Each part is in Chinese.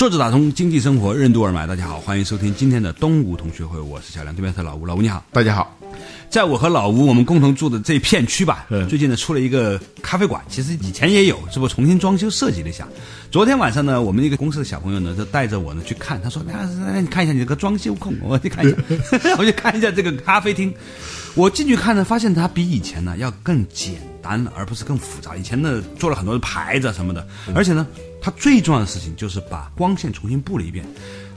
坐着打通经济生活任督二脉，大家好，欢迎收听今天的东吴同学会，我是小梁，对面是老吴，老吴你好，大家好。在我和老吴我们共同住的这片区吧，嗯最近呢出了一个咖啡馆，其实以前也有，只不过重新装修设计了一下。昨天晚上呢，我们一个公司的小朋友呢就带着我呢去看，他说：“那那你看一下你这个装修控，我去看一下，我去看一下这个咖啡厅。”我进去看呢，发现它比以前呢要更简单了，而不是更复杂。以前呢做了很多的牌子啊什么的，而且呢，它最重要的事情就是把光线重新布了一遍。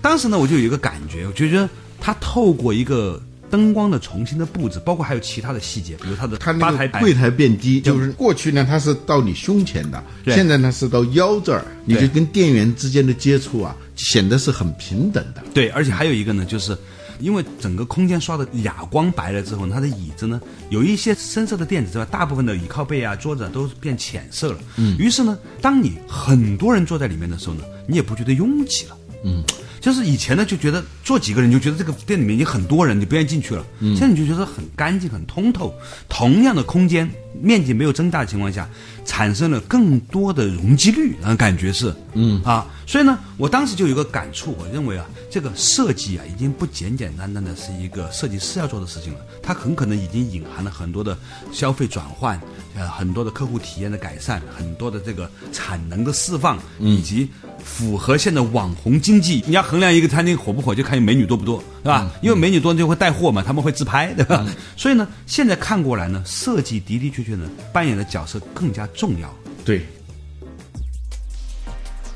当时呢，我就有一个感觉，我就觉得它透过一个灯光的重新的布置，包括还有其他的细节，比如它的它那个柜台变低，就是过去呢它是到你胸前的，现在呢是到腰这儿，你就跟店员之间的接触啊，显得是很平等的。对，而且还有一个呢，就是因为整个空间刷的哑光白了之后，它的椅子呢有一些深色的垫子之外，大部分的椅靠背啊、桌子啊都变浅色了。嗯，于是呢，当你很多人坐在里面的时候呢，你也不觉得拥挤了。嗯。就是以前呢，就觉得坐几个人就觉得这个店里面已经很多人，你不愿意进去了。嗯现在你就觉得很干净、很通透。同样的空间面积没有增大的情况下，产生了更多的容积率，然后感觉是，嗯啊，所以呢，我当时就有个感触，我认为啊，这个设计啊，已经不简简单单的是一个设计师要做的事情了，它很可能已经隐含了很多的消费转换，呃，很多的客户体验的改善，很多的这个产能的释放，以及符合现在网红经济。你要衡量一个餐厅火不火，就看美女多不多，对吧？因为美女多就会带货嘛，他们会自拍，对吧？所以呢，现在看过来呢，设计的的确确呢扮演的角色更加重要。对，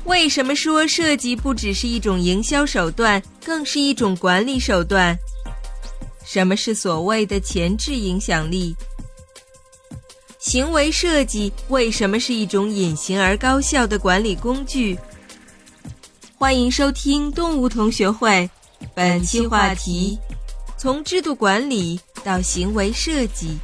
为什么说设计不只是一种营销手段，更是一种管理手段？什么是所谓的前置影响力？行为设计为什么是一种隐形而高效的管理工具？欢迎收听动物同学会，本期话题：从制度管理到行为设计。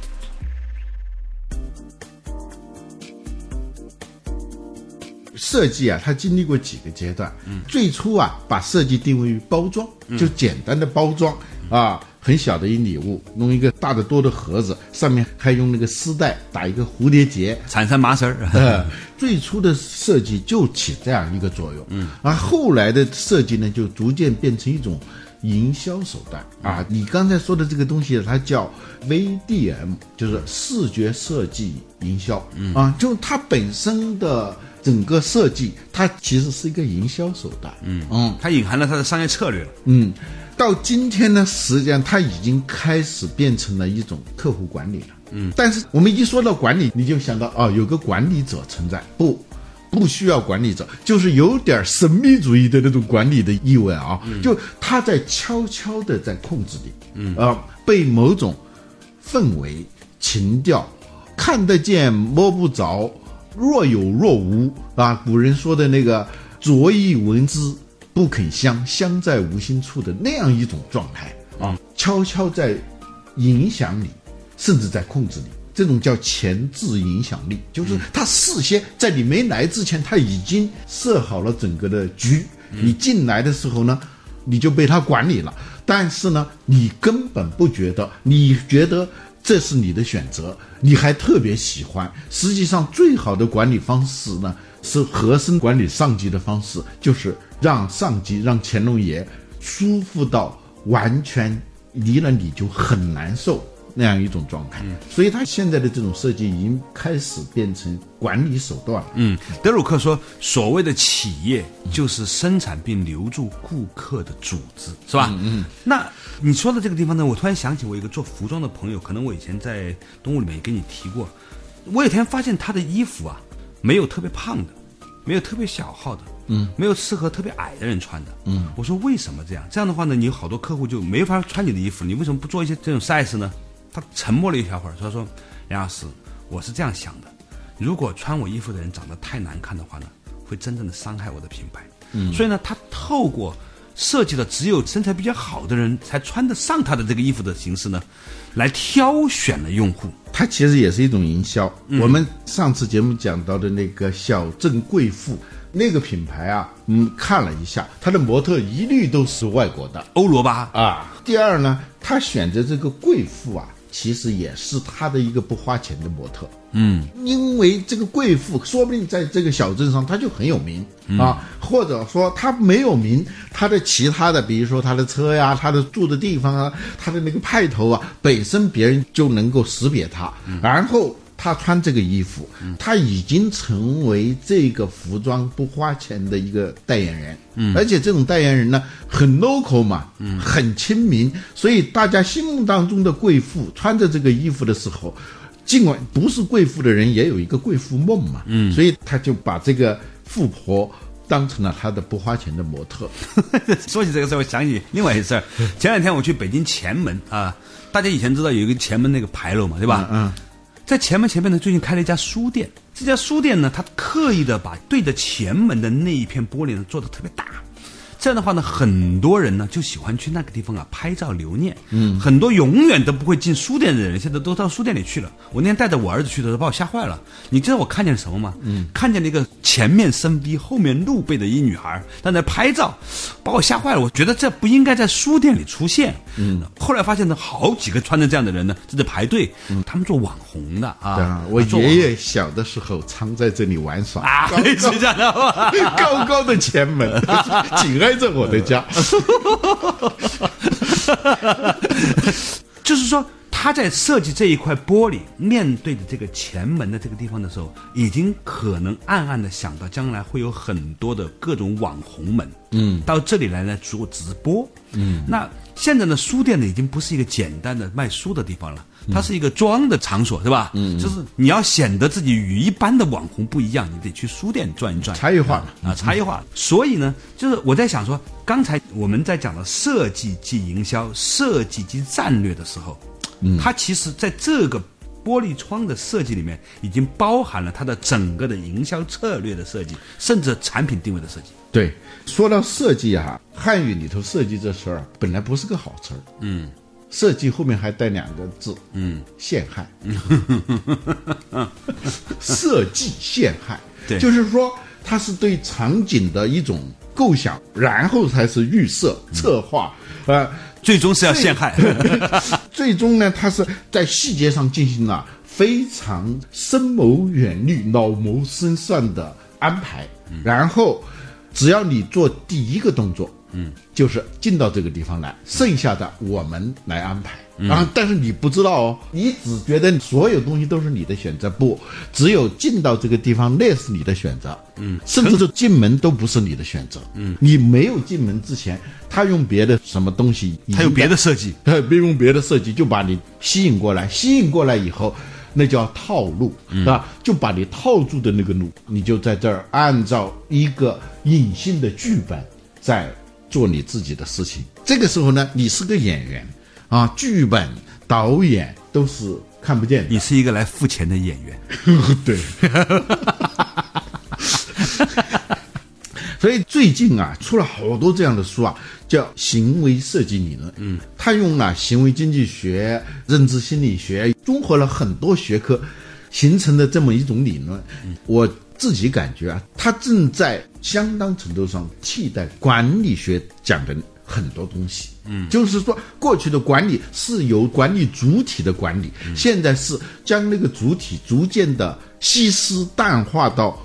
设计啊，它经历过几个阶段。嗯，最初啊，把设计定位于包装，就简单的包装啊，很小的一礼物，弄一个大的多的盒子，上面还用那个丝带打一个蝴蝶结，产生麻绳儿，呃，最初的设计就起这样一个作用，嗯，而后来的设计呢，就逐渐变成一种营销手段。啊。你刚才说的这个东西，它叫 VDM，就是视觉设计营销，嗯。啊，就它本身的整个设计，它其实是一个营销手段，嗯嗯它隐含了它的商业策略了。嗯。到今天呢，实际上它已经开始变成了一种客户管理了。嗯，但是我们一说到管理，你就想到哦，有个管理者存在，不，不需要管理者，就是有点神秘主义的那种管理的意味啊。就他在悄悄的在控制你，嗯啊、被某种氛围、情调看得见摸不着，若有若无啊。古人说的那个“着意闻之，不肯香，香在无心处”的那样一种状态啊，悄悄在影响你，甚至在控制你。这种叫前置影响力，就是他事先在你没来之前，他已经设好了整个的局。你进来的时候呢，你就被他管理了。但是呢，你根本不觉得，你觉得这是你的选择，你还特别喜欢。实际上，最好的管理方式呢，是和珅管理上级的方式，就是让上级让乾隆爷舒服到完全离了你就很难受。那样一种状态，所以他现在的这种设计已经开始变成管理手段了。嗯，德鲁克说，所谓的企业就是生产并留住顾客的组织，是吧？嗯。那你说的这个地方呢，我突然想起我一个做服装的朋友，可能我以前在东物里面也跟你提过。我有一天发现他的衣服啊，没有特别胖的，没有特别小号的，嗯，没有适合特别矮的人穿的，嗯。我说为什么这样？这样的话呢，你有好多客户就没法穿你的衣服，你为什么不做一些这种 size 呢？他沉默了一小会儿，他说：“杨老师，我是这样想的，如果穿我衣服的人长得太难看的话呢，会真正的伤害我的品牌。嗯，所以呢，他透过设计的只有身材比较好的人才穿得上他的这个衣服的形式呢，来挑选了用户。他其实也是一种营销。我们上次节目讲到的那个小镇贵妇那个品牌啊，嗯，看了一下，它的模特一律都是外国的欧罗巴啊。第二呢，他选择这个贵妇啊，其实也是他的一个不花钱的模特。嗯，因为这个贵妇说不定在这个小镇上她就很有名啊，或者说她没有名，她的其他的，比如说她的车呀、她的住的地方啊、她的那个派头啊，本身别人就能够识别她，然后她穿这个衣服，他已经成为这个服装不花钱的一个代言人，嗯，而且这种代言人呢很 local 嘛，嗯，很亲民，所以大家心目当中的贵妇穿着这个衣服的时候。尽管不是贵妇的人也有一个贵妇梦嘛，嗯，所以他就把这个富婆当成了他的不花钱的模特。说起这个事儿，我想起另外一事儿。前两天我去北京前门啊，大家以前知道有一个前门那个牌楼嘛，对吧？嗯，在前门前面呢，最近开了一家书店。这家书店呢，它刻意的把对着前门的那一片玻璃呢做的特别大。这样的话呢，很多人呢就喜欢去那个地方啊拍照留念。嗯，很多永远都不会进书店的人，现在都到书店里去了。我那天带着我儿子去的时候，把我吓坏了。你知道我看见什么吗？嗯，看见那个前面深 B 后面露背的一女孩在那拍照，把我吓坏了。我觉得这不应该在书店里出现。嗯，后来发现呢，好几个穿着这样的人呢正在排队。嗯，他们做网红的啊。我爷爷小的时候常在这里玩耍。啊，是这样的高高的前门，紧挨。着我的家，就是说他在设计这一块玻璃面对的这个前门的这个地方的时候，已经可能暗暗的想到将来会有很多的各种网红们，嗯，到这里来来做直播，嗯，那现在的书店呢已经不是一个简单的卖书的地方了。它是一个装的场所，是吧？嗯，就是你要显得自己与一般的网红不一样，你得去书店转一转，差异化啊，差异化。所以呢，就是我在想说，刚才我们在讲的设计即营销、设计及战略的时候，嗯，它其实在这个玻璃窗的设计里面，已经包含了它的整个的营销策略的设计，甚至产品定位的设计。对，说到设计啊，汉语里头设计这词儿本来不是个好词儿，嗯。设计后面还带两个字，嗯，陷害，设计陷害，对，就是说它是对场景的一种构想，然后才是预设策划，呃，最终是要陷害，最。终呢，它是在细节上进行了非常深谋远虑、老谋深算的安排，然后只要你做第一个动作。嗯，就是进到这个地方来，剩下的我们来安排。啊，但是你不知道哦，你只觉得所有东西都是你的选择，不，只有进到这个地方那是你的选择。嗯，甚至是进门都不是你的选择。嗯，你没有进门之前，他用别的什么东西，他有别的设计，他用别的设计就把你吸引过来，吸引过来以后，那叫套路，是吧？就把你套住的那个路，你就在这儿按照一个隐性的剧本在。做你自己的事情，这个时候呢，你是个演员，啊，剧本、导演都是看不见的。你是一个来付钱的演员，对。所以最近啊，出了好多这样的书啊，叫行为设计理论。嗯，他用了行为经济学、认知心理学，综合了很多学科，形成的这么一种理论。我。自己感觉啊，他正在相当程度上替代管理学讲的很多东西。嗯，就是说，过去的管理是由管理主体的管理，现在是将那个主体逐渐的稀释淡化到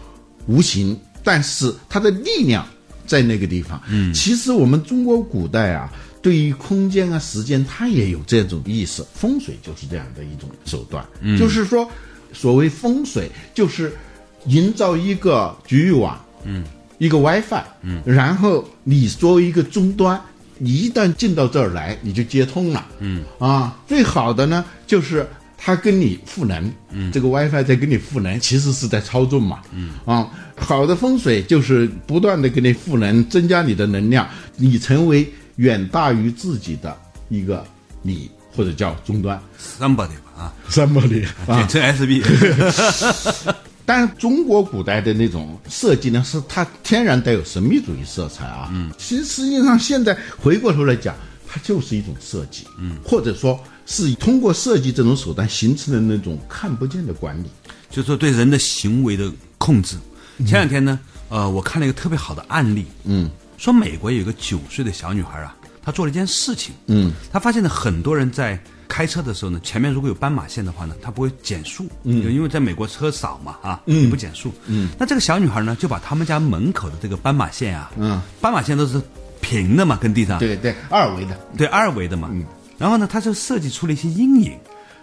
无形，但是它的力量在那个地方。嗯，其实我们中国古代啊，对于空间啊、时间，它也有这种意识。风水就是这样的一种手段。嗯，就是说，所谓风水，就是。营造一个局域网，嗯，一个 WiFi，嗯，然后你作为一个终端，你一旦进到这儿来，你就接通了，嗯，啊，最好的呢就是它跟你赋能，嗯，这个 WiFi 在跟你赋能，其实是在操纵嘛，嗯，啊，好的风水就是不断的给你赋能，增加你的能量，你成为远大于自己的一个你或者叫终端，somebody 吧，啊，somebody，简称 SB。但中国古代的那种设计呢，是它天然带有神秘主义色彩啊。嗯，其实实际上现在回过头来讲，它就是一种设计，嗯，或者说是通过设计这种手段形成的那种看不见的管理。就是说对人的行为的控制。前两天呢，呃，我看了一个特别好的案例，嗯，说美国有一个九岁的小女孩啊，她做了一件事情，嗯，她发现了很多人在开车的时候呢，前面如果有斑马线的话呢，它不会减速，嗯，因为在美国车少嘛，啊，嗯，不减速，嗯，那这个小女孩呢，就把他们家门口的这个斑马线啊，嗯，斑马线都是平的嘛，跟地上，对对，二维的。对，二维的嘛，嗯，然后呢，她就设计出了一些阴影，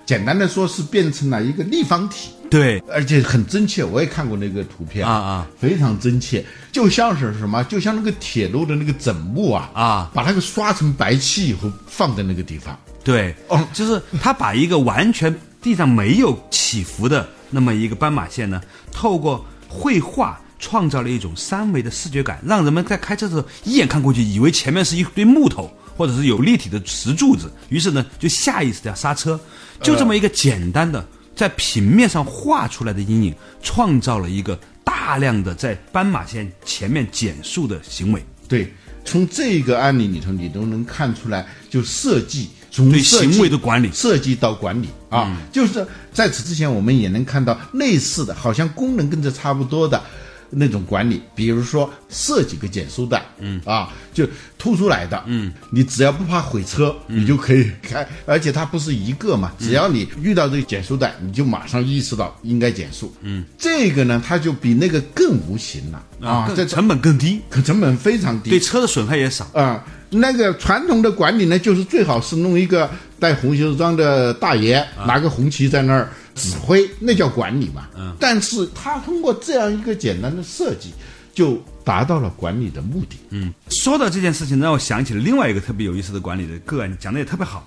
简单的说是变成了一个立方体，对，而且很真切。我也看过那个图片。啊啊，非常真切，就像是什么，就像那个铁路的那个枕木啊啊。把那个刷成白漆以后放在那个地方。对，哦就是他把一个完全地上没有起伏的那么一个斑马线呢，透过绘画创造了一种三维的视觉感，让人们在开车的时候一眼看过去，以为前面是一堆木头或者是有立体的石柱子，于是呢就下意识的要刹车。就这么一个简单的在平面上画出来的阴影，创造了一个大量的在斑马线前面减速的行为。对，从这个案例里头，你都能看出来，就设计从对行为的管理涉及到管理啊，就是在此之前，我们也能看到类似的，好像功能跟这差不多的。那种管理，比如说设几个减速带，嗯。啊，就凸出来的，嗯，你只要不怕毁车，你就可以开，而且它不是一个嘛，只要你遇到这个减速带，你就马上意识到应该减速，嗯，这个呢，它就比那个更无形了啊，这更成本更低，可成本非常低，对车的损害也少。啊、那个传统的管理呢，就是最好是弄一个戴红袖章的大爷，拿个红旗在那儿指挥，那叫管理嘛。嗯。但是他通过这样一个简单的设计，就达到了管理的目的。嗯。说到这件事情，让我想起了另外一个特别有意思的管理的个案，讲的也特别好。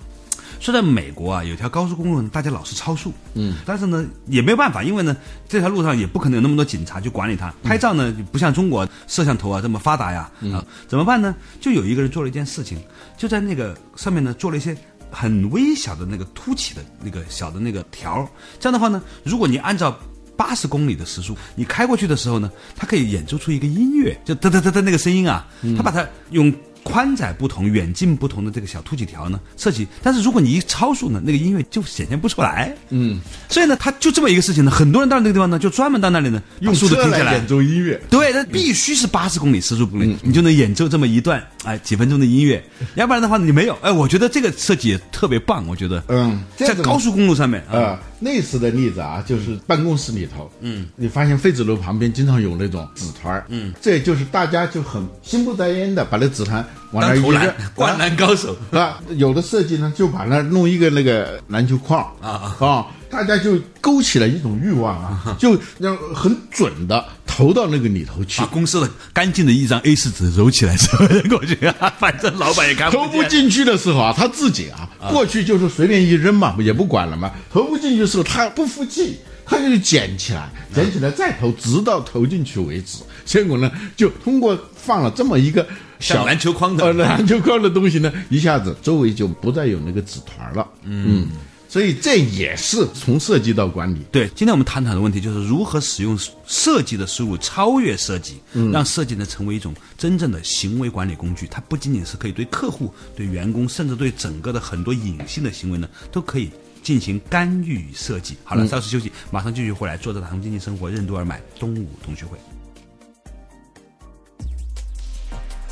说在美国啊，有条高速公路，大家老是超速，嗯，但是呢也没有办法，因为呢这条路上也不可能有那么多警察去管理它。拍照呢不像中国摄像头啊这么发达呀，啊，怎么办呢？就有一个人做了一件事情，就在那个上面呢做了一些很微小的那个凸起的那个小的那个条，这样的话呢，如果你按照八十公里的时速，你开过去的时候呢，它可以演奏出一个音乐，就哒哒哒哒那个声音啊，它把它用宽窄不同、远近不同的这个小凸起条呢设计，但是如果你一超速呢，那个音乐就显现不出来。嗯，所以呢，它就这么一个事情呢，很多人到那个地方呢，就专门到那里呢，用速度车停下来来。演。奏音乐，对，那必须是八十公里时速公里，你就能演奏这么一段哎几分钟的音乐，要不然的话你没有。哎，我觉得这个设计也特别棒，我觉得。嗯在高速公路上面啊，啊、类似的例子啊，就是办公室里头，嗯，你发现废纸楼旁边经常有那种纸团嗯，这就是大家就很心不在焉的把那纸团往那一扔当投篮，灌篮高手。啊，有的设计呢就把那弄一个那个篮球框啊啊，大家就勾起了一种欲望啊，就让很准的投到那个里头去把。公司的干净的一张 A 四纸揉起来之后扔过去，反正老板也看投不投。不进去的时候啊，他自己啊，过去就是随便一扔嘛，也不管了嘛。投不进去的时候，他不服气，他就捡起来，捡起来再投，直到投进去为止。结果呢，就通过放了这么一个小篮球框的呃篮球框的东西呢，一下子周围就不再有那个纸团了。嗯，所以这也是从设计到管理。对，今天我们探讨的问题就是如何使用设计的思路超越设计，让设计呢成为一种真正的行为管理工具。它不仅仅是可以对客户、对员工，甚至对整个的很多隐性的行为呢，都可以进行干预与设计。好了，稍事休息，马上继续回来。坐着打通经济生活任督二脉，东吴同学会。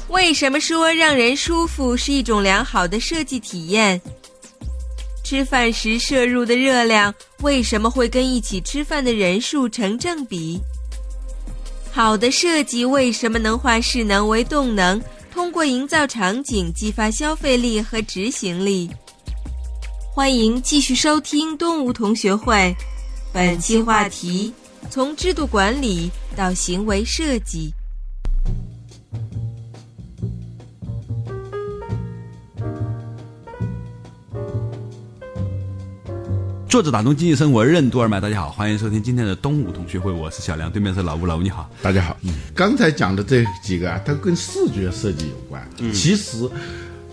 为什么说让人舒服是一种良好的设计体验？吃饭时摄入的热量为什么会跟一起吃饭的人数成正比？好的设计为什么能化势能为动能，通过营造场景激发消费力和执行力？欢迎继续收听东吴同学会，本期话题：从制度管理到行为设计。作者打通经济生活任督二脉，大家好，欢迎收听今天的东吴同学会，我是小梁，对面是老吴，老吴你好。大家好，嗯刚才讲的这几个啊，它跟视觉设计有关。其实，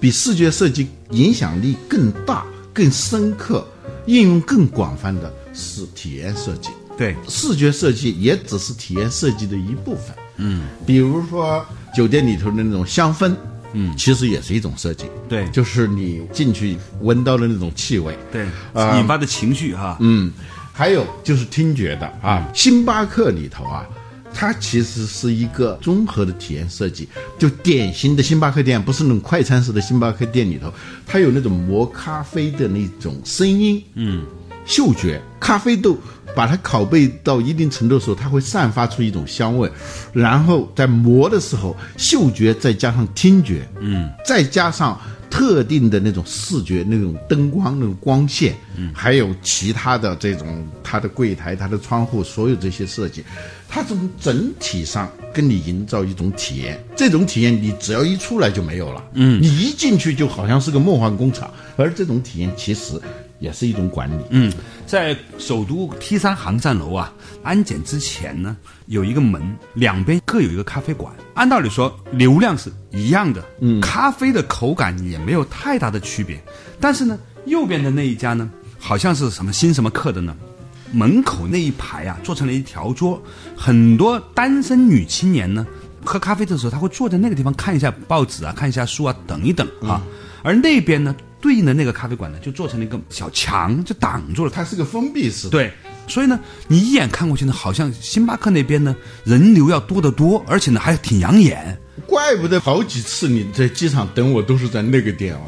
比视觉设计影响力更大、更深刻、应用更广泛的是体验设计。对，视觉设计也只是体验设计的一部分。嗯，比如说酒店里头的那种香氛，嗯，其实也是一种设计。对就是你进去闻到的那种气味。对，呃引发的情绪哈，嗯，还有就是听觉的啊，星巴克里头啊，它其实是一个综合的体验设计，就典型的星巴克店，不是那种快餐式的星巴克店里头，它有那种磨咖啡的那种声音，嗯，嗅觉，咖啡豆。把它拷贝到一定程度的时候，它会散发出一种香味，然后在磨的时候，嗅觉再加上听觉，嗯，再加上特定的那种视觉、那种灯光、那种光线，嗯，还有其他的这种它的柜台、它的窗户，所有这些设计，它从整体上跟你营造一种体验。这种体验你只要一出来就没有了，嗯，你一进去就好像是个梦幻工厂，而这种体验其实也是一种管理。嗯，在首都 T 三航站楼啊，安检之前呢，有一个门，两边各有一个咖啡馆。按道理说，流量是一样的，嗯，咖啡的口感也没有太大的区别。但是呢，右边的那一家呢，好像是什么新什么客的呢？门口那一排啊，做成了一条桌，很多单身女青年呢，喝咖啡的时候，她会坐在那个地方看一下报纸啊，看一下书啊，等一等啊。而那边呢，对应的那个咖啡馆呢，就做成了一个小墙，就挡住了它。是个封闭式的，对，所以呢，你一眼看过去呢，好像星巴克那边呢人流要多得多，而且呢还挺养眼。怪不得好几次你在机场等我都是在那个店哦。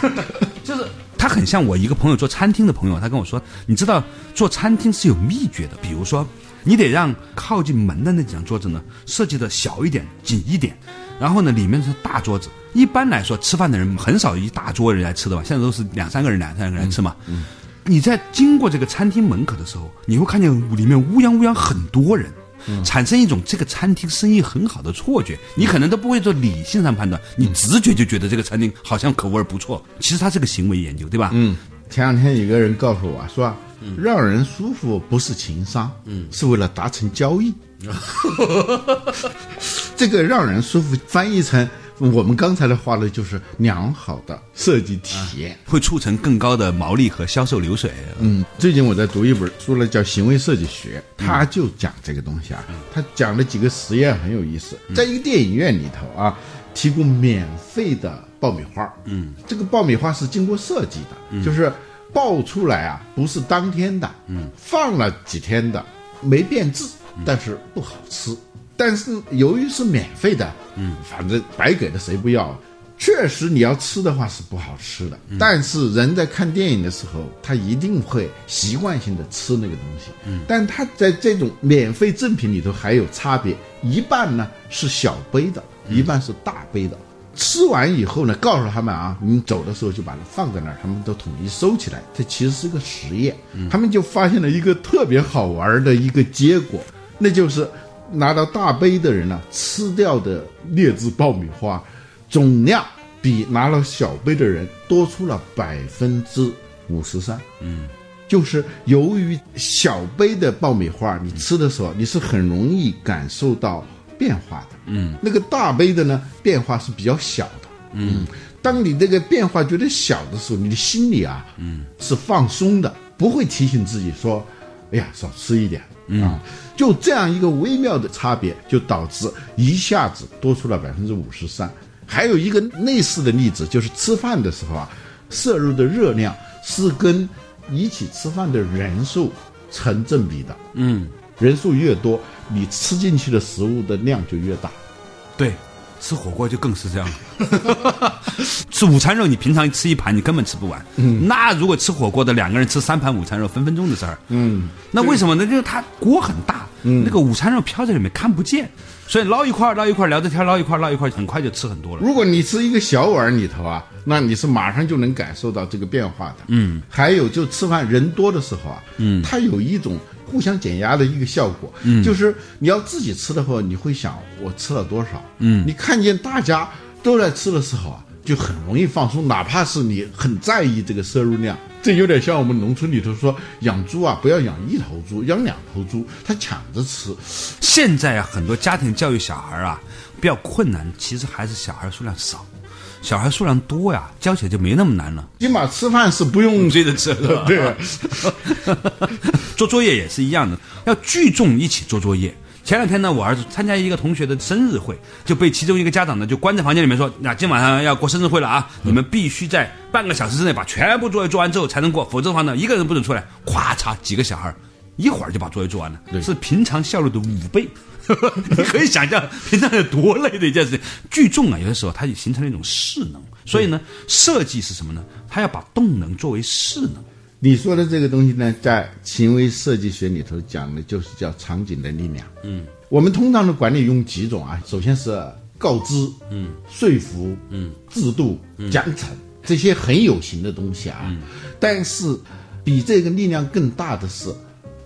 就是他很像我一个朋友做餐厅的朋友，他跟我说，你知道做餐厅是有秘诀的，比如说你得让靠近门的那几张桌子呢设计的小一点、紧一点，然后呢里面是大桌子。一般来说，吃饭的人很少一大桌人来吃的吧，现在都是两三个人、两三个人来吃嘛。嗯你在经过这个餐厅门口的时候，你会看见里面乌泱乌泱很多人。产生一种这个餐厅生意很好的错觉，你可能都不会做理性上判断，你直觉就觉得这个餐厅好像口味儿不错。其实它是个行为研究，对吧？嗯，前两天有个人告诉我说，让人舒服不是情商，嗯，是为了达成交易。这个让人舒服翻译成我们刚才的话呢，就是良好的设计体验。会促成更高的毛利和销售流水。嗯，最近我在读一本书呢，叫《行为设计学》，他就讲这个东西啊。他讲了几个实验很有意思，在一个电影院里头啊，提供免费的爆米花。嗯，这个爆米花是经过设计的，就是爆出来啊，不是当天的，嗯，放了几天的，没变质，但是不好吃。但是由于是免费的，嗯，反正白给的谁不要啊？确实，你要吃的话是不好吃的。但是人在看电影的时候，他一定会习惯性的吃那个东西。嗯，但他在这种免费赠品里头还有差别，一半呢是小杯的，一半是大杯的。吃完以后呢，告诉他们啊，你走的时候就把它放在那儿，他们都统一收起来。这其实是个实验，他们就发现了一个特别好玩的一个结果，那就是拿到大杯的人呢，吃掉的劣质爆米花总量比拿了小杯的人多出了百分之五十三。嗯，就是由于小杯的爆米花，你吃的时候你是很容易感受到变化的。嗯，那个大杯的呢，变化是比较小的。嗯，当你这个变化觉得小的时候，你的心里啊，嗯，是放松的，不会提醒自己说，哎呀，少吃一点。啊，就这样一个微妙的差别，就导致一下子多出了百分之五十三。还有一个类似的例子，就是吃饭的时候啊，摄入的热量是跟一起吃饭的人数成正比的。嗯，人数越多，你吃进去的食物的量就越大。对，吃火锅就更是这样了。吃午餐肉，你平常吃一盘，你根本吃不完。嗯，那如果吃火锅的两个人吃三盘午餐肉，分分钟的事儿。嗯，那为什么呢？就是它锅很大，嗯，那个午餐肉飘在里面看不见，所以捞一块捞一块聊着天捞一块捞一块，很快就吃很多了。如果你吃一个小碗里头啊，那你是马上就能感受到这个变化的。嗯，还有就吃饭人多的时候啊，嗯，它有一种互相减压的一个效果。嗯，就是你要自己吃的话，你会想我吃了多少。嗯，你看见大家都在吃的时候啊，就很容易放松，哪怕是你很在意这个摄入量。这有点像我们农村里头说养猪啊，不要养一头猪，养两头猪，他抢着吃。现在啊，很多家庭教育小孩啊比较困难，其实还是小孩数量少。小孩数量多呀，教起来就没那么难了。起码吃饭是不用追着吃的，对，做作业也是一样的，要聚众一起做作业。前两天呢，我儿子参加一个同学的生日会，就被其中一个家长呢就关在房间里面说：“那今晚上要过生日会了啊，你们必须在半个小时之内把全部作业做完之后才能过，否则的话呢，一个人不准出来。”咵嚓，几个小孩一会儿就把作业做完了，是平常效率的五倍。你可以想象平常有多累的一件事情。聚众啊，有的时候它就形成了一种势能，所以呢，设计是什么呢？它要把动能作为势能。你说的这个东西呢，在行为设计学里头讲的就是叫场景的力量。嗯，我们通常的管理用几种啊？首先是告知，嗯，说服，嗯，制度、奖惩这些很有形的东西啊。但是比这个力量更大的是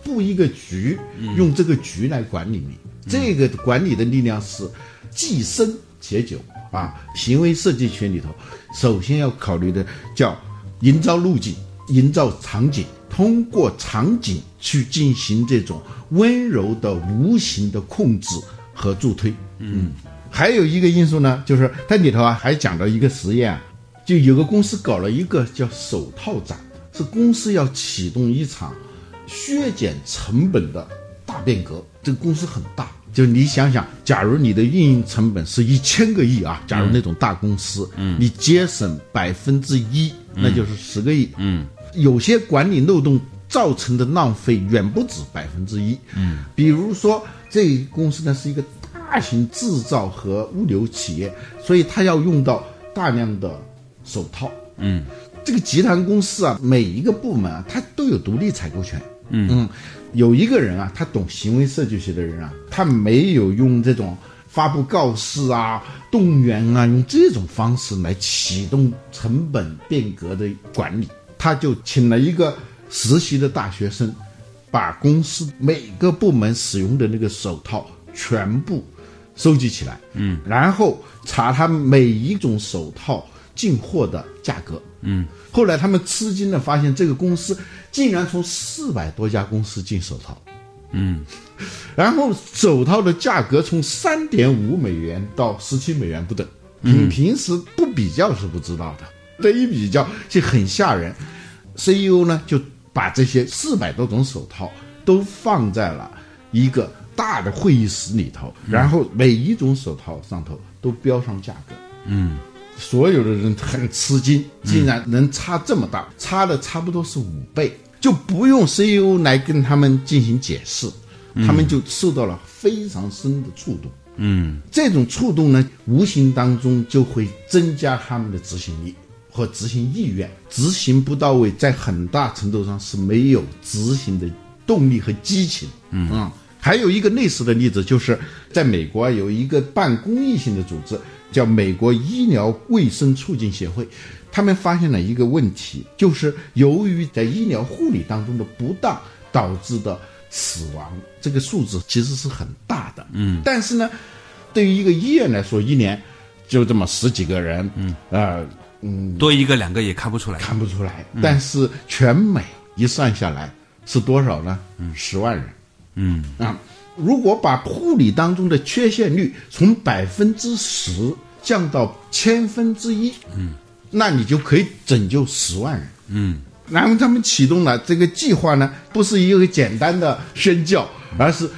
布一个局，用这个局来管理你。这个管理的力量是既深且久啊。行为设计学里头，首先要考虑的叫营造路径。营造场景，通过场景去进行这种温柔的无形的控制和助推。嗯，还有一个因素呢，就是它里头啊还讲到一个实验，就有个公司搞了一个叫手套展，是公司要启动一场削减成本的大变革。这个公司很大，就你想想，假如你的运营成本是一千个亿啊，假如那种大公司，嗯，你节省百分之一，那就是十个亿，嗯。有些管理漏洞造成的浪费远不止百分之一。嗯，比如说这公司呢是一个大型制造和物流企业，所以它要用到大量的手套。嗯，这个集团公司啊，每一个部门啊，它都有独立采购权。嗯嗯，有一个人啊，他懂行为设计学的人啊，他没有用这种发布告示啊、动员啊，用这种方式来启动成本变革的管理。他就请了一个实习的大学生，把公司每个部门使用的那个手套全部收集起来，嗯，然后查他每一种手套进货的价格，嗯，后来他们吃惊的发现，这个公司竟然从四百多家公司进手套，嗯，然后手套的价格从三点五美元到十七美元不等，你平时不比较是不知道的。这一比较就很吓人，CEO 呢就把这些四百多种手套都放在了一个大的会议室里头，然后每一种手套上头都标上价格。嗯，所有的人很吃惊，竟然能差这么大，差的差不多是五倍，就不用 CEO 来跟他们进行解释，他们就受到了非常深的触动。嗯，这种触动呢，无形当中就会增加他们的执行力。和执行意愿，执行不到位，在很大程度上是没有执行的动力和激情。嗯，还有一个类似的例子，就是在美国有一个半公益性的组织，叫美国医疗卫生促进协会，他们发现了一个问题，就是由于在医疗护理当中的不当导致的死亡，这个数字其实是很大的。嗯，但是呢，对于一个医院来说，一年就这么十几个人。嗯，呃。嗯，多一个两个也看不出来，看不出来。但是全美一算下来是多少呢？嗯，十万人。嗯啊，如果把护理当中的缺陷率从百分之十降到千分之一，嗯，那你就可以拯救十万人。嗯，然后他们启动了这个计划呢，不是一个简单的宣教，而是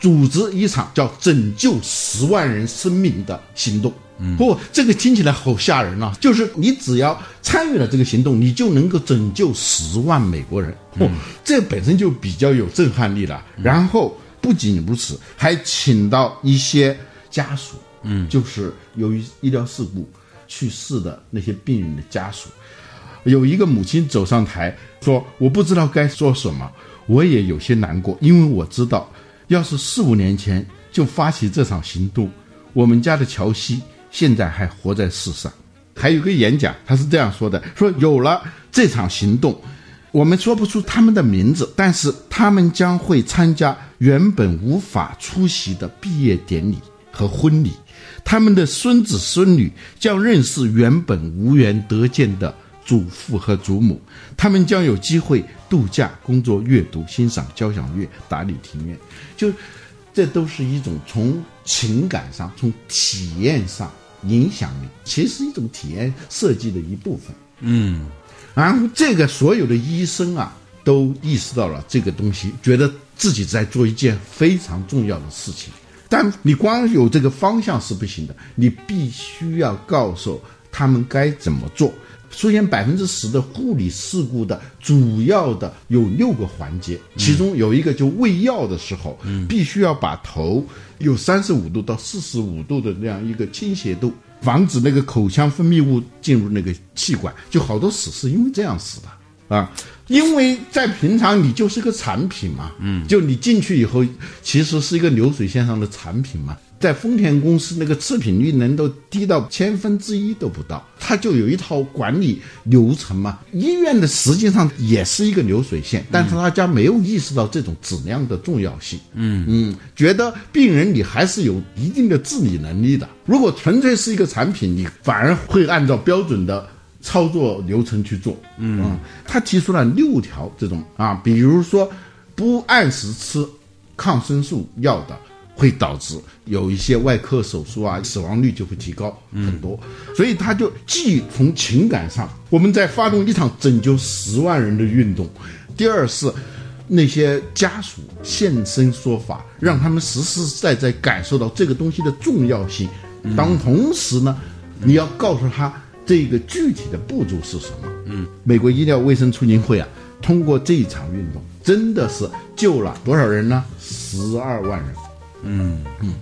组织一场叫拯救十万人生命的行动。嗯不，这个听起来好吓人啊！就是你只要参与了这个行动，你就能够拯救十万美国人。不，这本身就比较有震撼力了。然后不仅如此，还请到一些家属，嗯，就是由于医疗事故去世的那些病人的家属。有一个母亲走上台说：“我不知道该说什么，我也有些难过，因为我知道，要是四五年前就发起这场行动，我们家的乔西。”现在还活在世上，还有个演讲，他是这样说的：说有了这场行动，我们说不出他们的名字，但是他们将会参加原本无法出席的毕业典礼和婚礼，他们的孙子孙女将认识原本无缘得见的祖父和祖母，他们将有机会度假、工作、阅读、欣赏交响乐、打理庭院，就这都是一种从情感上、从体验上。影响力，其实是一种体验设计的一部分。嗯，然后这个所有的医生啊，都意识到了这个东西，觉得自己在做一件非常重要的事情。但你光有这个方向是不行的，你必须要告诉他们该怎么做。出现百分之十的护理事故的主要的有六个环节，其中有一个就喂药的时候，必须要把头有三十五度到四十五度的那样一个倾斜度，防止那个口腔分泌物进入那个气管。就好多死是因为这样死的啊，因为在平常你就是个产品嘛，嗯，就你进去以后，其实是一个流水线上的产品嘛。在丰田公司，那个次品率能够低到千分之一都不到，它就有一套管理流程嘛。医院的实际上也是一个流水线，但是大家没有意识到这种质量的重要性。嗯嗯，觉得病人你还是有一定的自理能力的。如果纯粹是一个产品，你反而会按照标准的操作流程去做。嗯，他提出了六条这种啊，比如说不按时吃抗生素药的。会导致有一些外科手术啊，死亡率就会提高很多。所以他就既从情感上，我们在发动一场拯救十万人的运动；第二是那些家属现身说法，让他们实实在在感受到这个东西的重要性。当同时呢，你要告诉他这个具体的步骤是什么。嗯，美国医疗卫生促进会啊，通过这一场运动，真的是救了多少人呢？十二万人。嗯嗯，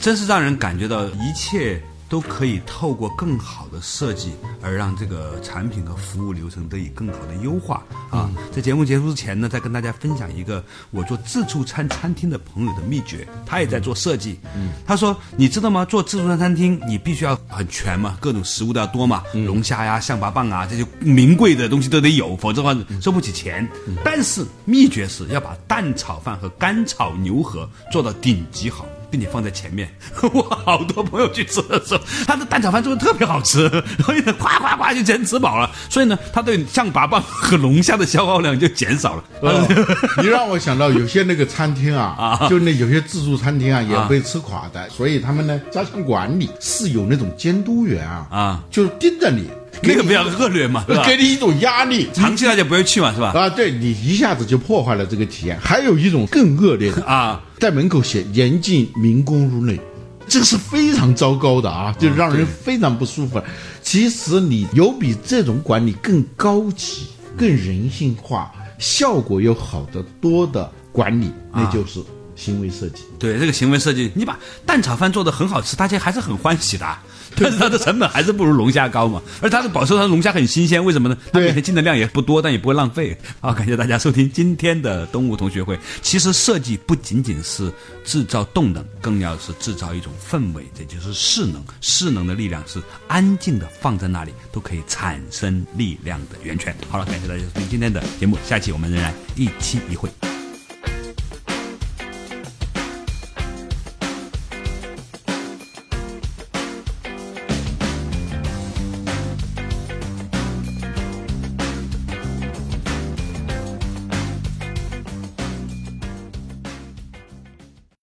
真是让人感觉到一切都可以透过更好的设计而让这个产品和服务流程得以更好的优化啊！在节目结束之前呢，再跟大家分享一个我做自助餐餐厅的朋友的秘诀，他也在做设计。嗯，他说：“你知道吗？做自助餐餐厅你必须要很全嘛，各种食物都要多嘛，龙虾呀、象拔蚌啊这些名贵的东西都得有，否则的话收不起钱。但是秘诀是要把蛋炒饭和干炒牛河做到顶级好。”并且放在前面，我好多朋友去吃的时候，他的蛋炒饭做的特别好吃，然后呢，夸夸夸就全吃饱了。所以呢，他对象拔蚌和龙虾的消耗量就减少了。你让我想到有些那个餐厅啊，就那有些自助餐厅啊，也被吃垮的。所以他们呢，加强管理是有那种监督员啊，啊，就是盯着你。那个比较恶劣嘛，给你一种压力，长期大家不会去嘛，是吧？啊，对你一下子就破坏了这个体验。还有一种更恶劣的 啊，在门口写“严禁民工入内”，这个是非常糟糕的啊，就让人非常不舒服。其实你有比这种管理更高级、更人性化、效果又好得多的管理，那就是行为设计。对这个行为设计，你把蛋炒饭做的很好吃，大家还是很欢喜的。但是它的成本还是不如龙虾高嘛，而它的保持它的龙虾很新鲜，为什么呢？它每天进的量也不多，但也不会浪费。好，感谢大家收听今天的东吴同学会。其实设计不仅仅是制造动能，更要是制造一种氛围，这就是势能。势能的力量是安静的放在那里都可以产生力量的源泉。好了，感谢大家收听今天的节目，下期我们仍然一期一会。